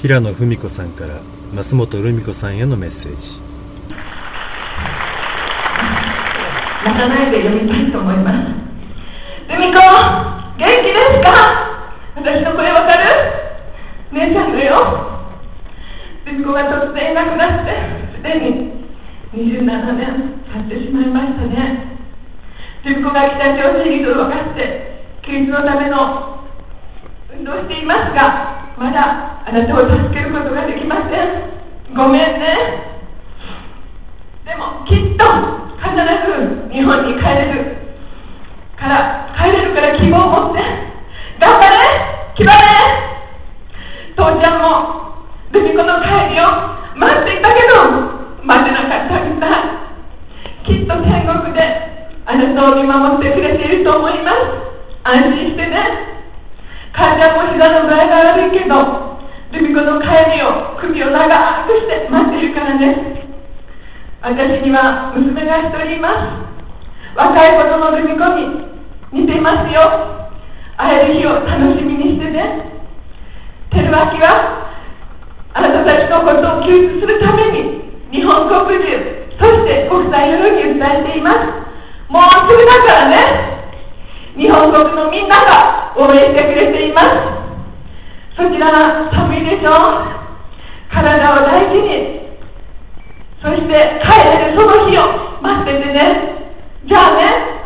平野文子さんから増本留美子さんへのメッセージ。泣かないで読みたいと思います。留美子元気ですか？私の声わかる？姉ちゃんだよ。留美子が突然いなくなってすでに27年経ってしまいましたね。留美子が北朝鮮にと分かって起立のための運動していますがまだあなたを助けることができません。ごめんね。でもきっと必ず日本に帰れるから帰れるから希望を持って。頑張れ。決まれ。父ちゃんもルミ子の帰りを待っていたけど待てなかったみたい。きっと天国であなたを見守ってくれていると思います。安心してね。母ちゃんも膝の具合が悪いけどルミ子の帰りを首を長くして待ってるからね。私には娘が一人います。若い頃のルミ子に似ていますよ。会える日を楽しみにしてね。照明はあなたたちのことを救出するために日本国中そして国際世論に訴えています。もうすぐだからね。日本国のみんなが応援してくれています。そちらは寒いでしょ体を大事に。そして帰れるその日を待っててね。じゃあね。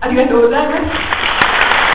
ありがとうございます。